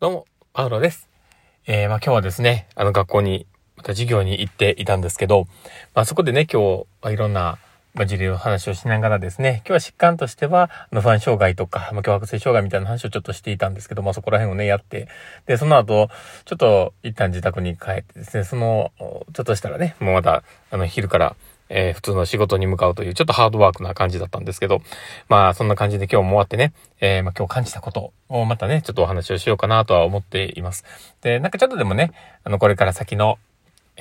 どうも、パウロです。えー、まあ今日はですね、あの学校に、また授業に行っていたんですけど、まあそこでね、今日はいろんな、まあ、事例の話をしながらですね、今日は疾患としては、あの不安障害とか、まあ、強迫性障害みたいな話をちょっとしていたんですけど、まあそこら辺をね、やって、で、その後、ちょっと一旦自宅に帰ってですね、その、ちょっとしたらね、もうまた、あの、昼から、えー、普通の仕事に向かうという、ちょっとハードワークな感じだったんですけど、まあ、そんな感じで今日も終わってね、えー、まあ今日感じたことをまたね、ちょっとお話をしようかなとは思っています。で、なんかちょっとでもね、あの、これから先の、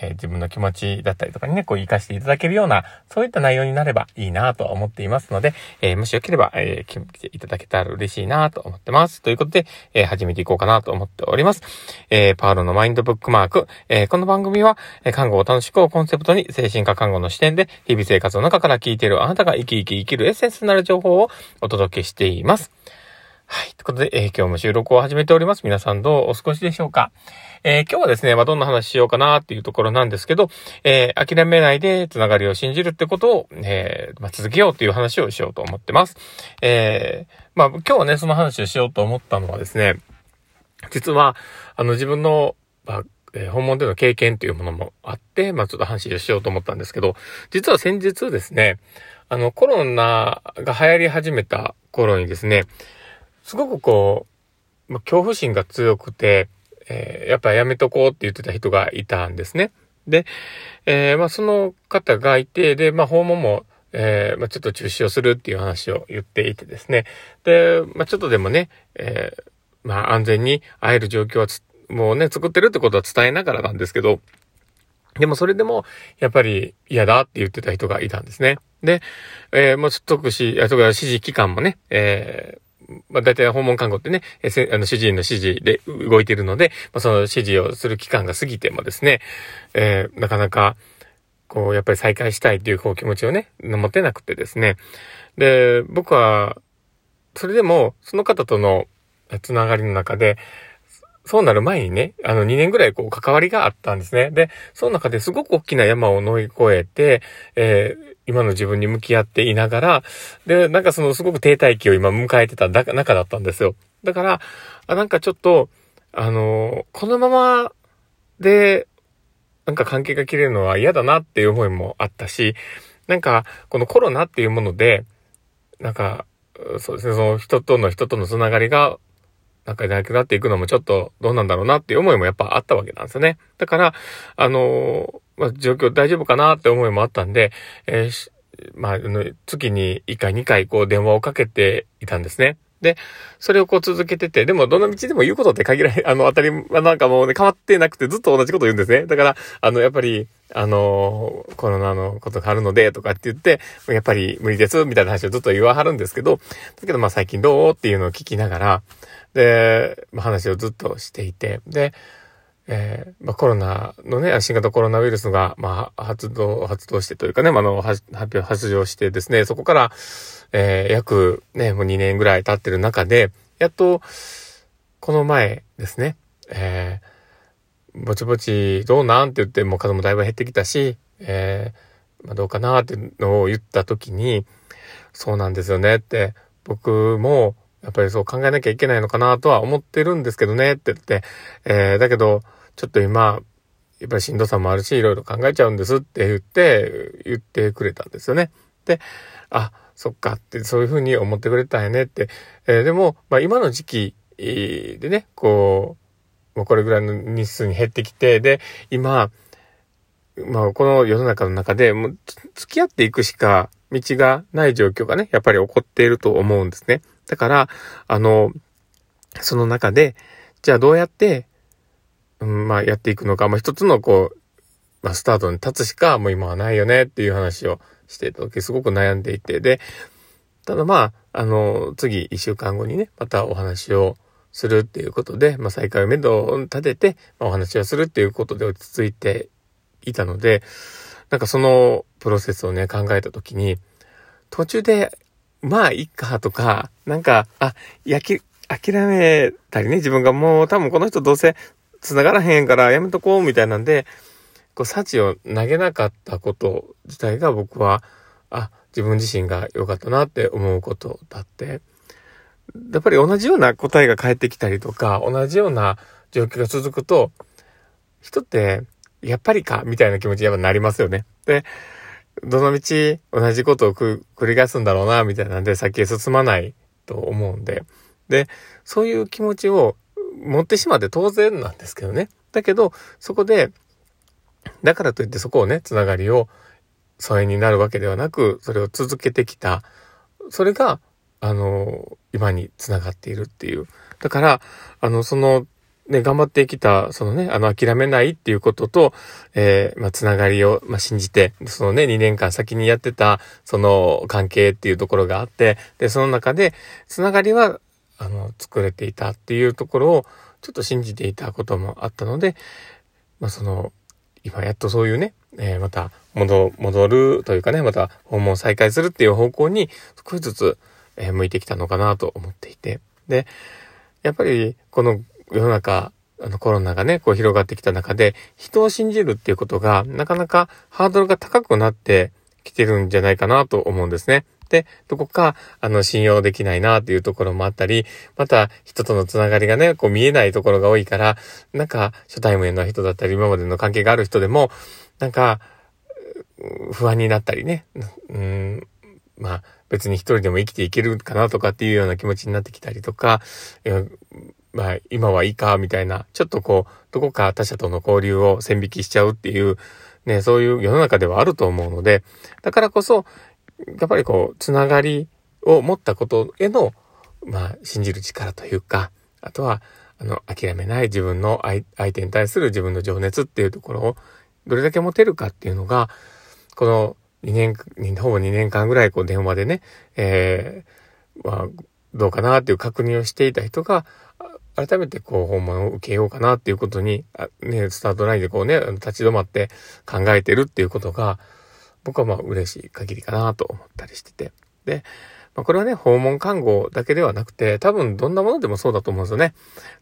えー、自分の気持ちだったりとかにね、こう活かしていただけるような、そういった内容になればいいなと思っていますので、えー、もしよければ、えー、聞いていただけたら嬉しいなと思ってます。ということで、えー、始めていこうかなと思っております。えー、パウロのマインドブックマーク。えー、この番組は、えー、看護を楽しくをコンセプトに、精神科看護の視点で、日々生活の中から聞いているあなたが生き生き生きるエッセンスになる情報をお届けしています。はい。ということで、えー、今日も収録を始めております。皆さんどうお過ごしでしょうかえー、今日はですね、まあ、どんな話しようかなっていうところなんですけど、えー、諦めないでつながりを信じるってことを、え、まあ、続けようという話をしようと思ってます。え、まあ、今日はね、その話をしようと思ったのはですね、実は、あの、自分の、まあ、え、訪問での経験というものもあって、まあ、ちょっと話をしようと思ったんですけど、実は先日ですね、あの、コロナが流行り始めた頃にですね、すごくこう、ま、恐怖心が強くて、えー、やっぱやめとこうって言ってた人がいたんですね。で、えー、まあ、その方がいて、で、まあ、訪問も、えー、まあ、ちょっと中止をするっていう話を言っていてですね。で、まあ、ちょっとでもね、え、まあ、安全に会える状況はもうね、作ってるってことは伝えながらなんですけど、でもそれでも、やっぱり嫌だって言ってた人がいたんですね。で、えー、もう特使、特指示期間もね、えー、まあ、大体訪問看護ってね、えあの、主治医の指示で動いているので、まあ、その指示をする期間が過ぎてもですね、えー、なかなか、こう、やっぱり再開したいというこう気持ちをね、持てなくてですね。で、僕は、それでも、その方とのつながりの中で、そうなる前にね、あの2年ぐらいこう関わりがあったんですね。で、その中ですごく大きな山を乗り越えて、えー、今の自分に向き合っていながら、で、なんかそのすごく停滞期を今迎えてた中だったんですよ。だから、あなんかちょっと、あのこのままで、なんか関係が切れるのは嫌だなっていう思いもあったし、なんか、このコロナっていうもので、なんか、そうですね、その人との人とのつながりが、なんかなくなっていくのもちょっとどうなんだろうなっていう思いもやっぱあったわけなんですよね。だから、あのまあ、状況大丈夫かなって思いもあったんで、えー、まあ、月に1回2回こう電話をかけていたんですね。で、それをこう続けてて、でもどんな道でも言うことって限られ、あの、当たり、なんかもうね、変わってなくてずっと同じこと言うんですね。だから、あの、やっぱり、あの、コロナのことがあるので、とかって言って、やっぱり無理です、みたいな話をずっと言わはるんですけど、だけどまあ最近どう？っていうのを聞きながら、で、話をずっとしていて、で、えー、まあ、コロナのね、新型コロナウイルスが、まあ、発動、発動してというかね、まあ、の、発表、発情してですね、そこから、えー、約ね、もう2年ぐらい経ってる中で、やっと、この前ですね、えー、ぼちぼちどうなんって言って、もう数もだいぶ減ってきたし、えー、まあ、どうかなっていうのを言った時に、そうなんですよねって、僕も、やっぱりそう考えなきゃいけないのかなとは思ってるんですけどねって言って、えー、だけど、ちょっと今、やっぱりしんどさもあるし、いろいろ考えちゃうんですって言って、言ってくれたんですよね。で、あ、そっかって、そういうふうに思ってくれたんやねって。えー、でも、まあ今の時期でね、こう、もうこれぐらいの日数に減ってきて、で、今、まあこの世の中の中で、もう付き合っていくしか道がない状況がね、やっぱり起こっていると思うんですね。だから、あの、その中で、じゃあどうやってうん、まあやっていくのか、まあ一つのこう、まあスタートに立つしかもう今はないよねっていう話をしてた時すごく悩んでいて、で、ただまあ、あの、次一週間後にね、またお話をするっていうことで、まあ再開をめどを立てて、まあ、お話をするっていうことで落ち着いていたので、なんかそのプロセスをね、考えた時に、途中で、まあ、いっかとか、なんか、あ、やき、諦めたりね、自分がもう多分この人どうせ繋がらへんからやめとこうみたいなんで、こう、幸を投げなかったこと自体が僕は、あ、自分自身が良かったなって思うことだって。やっぱり同じような答えが返ってきたりとか、同じような状況が続くと、人って、やっぱりか、みたいな気持ちにやっぱなりますよね。で、どの道同じことを繰り返すんだろうな、みたいなんで先へ進まないと思うんで。で、そういう気持ちを持ってしまって当然なんですけどね。だけど、そこで、だからといってそこをね、つながりを疎遠になるわけではなく、それを続けてきた。それが、あの、今につながっているっていう。だから、あの、その、ね、頑張ってきた、そのね、あの、諦めないっていうことと、えー、まあ、つながりを、まあ、信じて、そのね、2年間先にやってた、その、関係っていうところがあって、で、その中で、つながりは、あの、作れていたっていうところを、ちょっと信じていたこともあったので、まあ、その、今やっとそういうね、えー、また、戻、戻るというかね、また訪問再開するっていう方向に少しずつ、え、向いてきたのかなと思っていて。で、やっぱり、この世の中、あのコロナがね、こう広がってきた中で、人を信じるっていうことが、なかなかハードルが高くなってきてるんじゃないかなと思うんですね。で、どこか、あの、信用できないなっていうところもあったり、また、人とのつながりがね、こう見えないところが多いから、なんか、初対面の人だったり、今までの関係がある人でも、なんか、不安になったりね、うん、まあ、別に一人でも生きていけるかなとかっていうような気持ちになってきたりとか、まあ、今はいいか、みたいな、ちょっとこう、どこか他者との交流を線引きしちゃうっていう、ね、そういう世の中ではあると思うので、だからこそ、やっぱりこう、つながりを持ったことへの、まあ、信じる力というか、あとは、あの、諦めない自分の相手に対する自分の情熱っていうところを、どれだけ持てるかっていうのが、この2年、ほぼ2年間ぐらいこう電話でね、えー、まあ、どうかなっていう確認をしていた人が、改めてこう訪問を受けようかなっていうことに、あね、スタートラインでこうね、立ち止まって考えてるっていうことが、僕はまあ嬉しい限りかなと思ったりしてて。で、まあ、これはね、訪問看護だけではなくて、多分どんなものでもそうだと思うんですよね。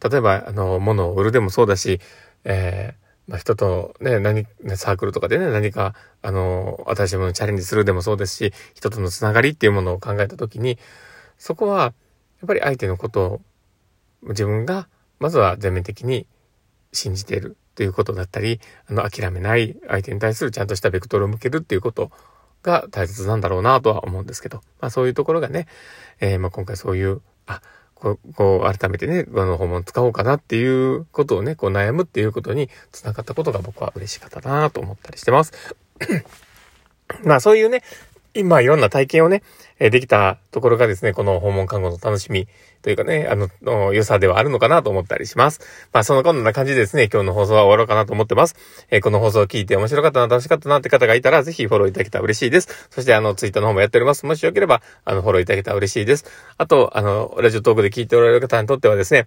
例えば、あの、物を売るでもそうだし、えー、まあ、人とね、何、サークルとかでね、何か、あの、新しいものにチャレンジするでもそうですし、人とのつながりっていうものを考えたときに、そこは、やっぱり相手のことを自分がまずは全面的に信じているということだったり、あの、諦めない相手に対するちゃんとしたベクトルを向けるっていうことが大切なんだろうなとは思うんですけど、まあそういうところがね、えー、まあ今回そういう、あ、こう、こう改めてね、あの訪問使おうかなっていうことをね、こう悩むっていうことにつながったことが僕は嬉しかったなと思ったりしてます。まあそういうね、今いろんな体験をね、えできたところがですね、この訪問看護の楽しみというかね、あの、良さではあるのかなと思ったりします。まあ、そのこんな感じでですね、今日の放送は終わろうかなと思ってます。えー、この放送を聞いて面白かったな、楽しかったなって方がいたら、ぜひフォローいただけたら嬉しいです。そして、あの、ツイッターの方もやっております。もしよければ、あの、フォローいただけたら嬉しいです。あと、あの、ラジオトークで聞いておられる方にとってはですね、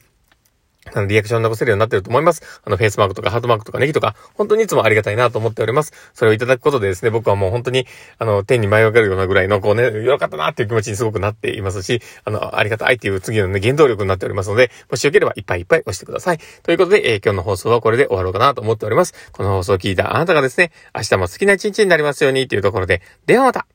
あの、リアクション残せるようになってると思います。あの、フェイスマークとかハートマークとかネギとか、本当にいつもありがたいなと思っております。それをいただくことでですね、僕はもう本当に、あの、天に舞い上がるようなぐらいの、こうね、よかったなっていう気持ちにすごくなっていますし、あの、ありがたいっていう次のね、原動力になっておりますので、もしよければいっぱいいっぱい押してください。ということで、えー、今日の放送はこれで終わろうかなと思っております。この放送を聞いたあなたがですね、明日も好きな一日になりますようにというところで、ではまた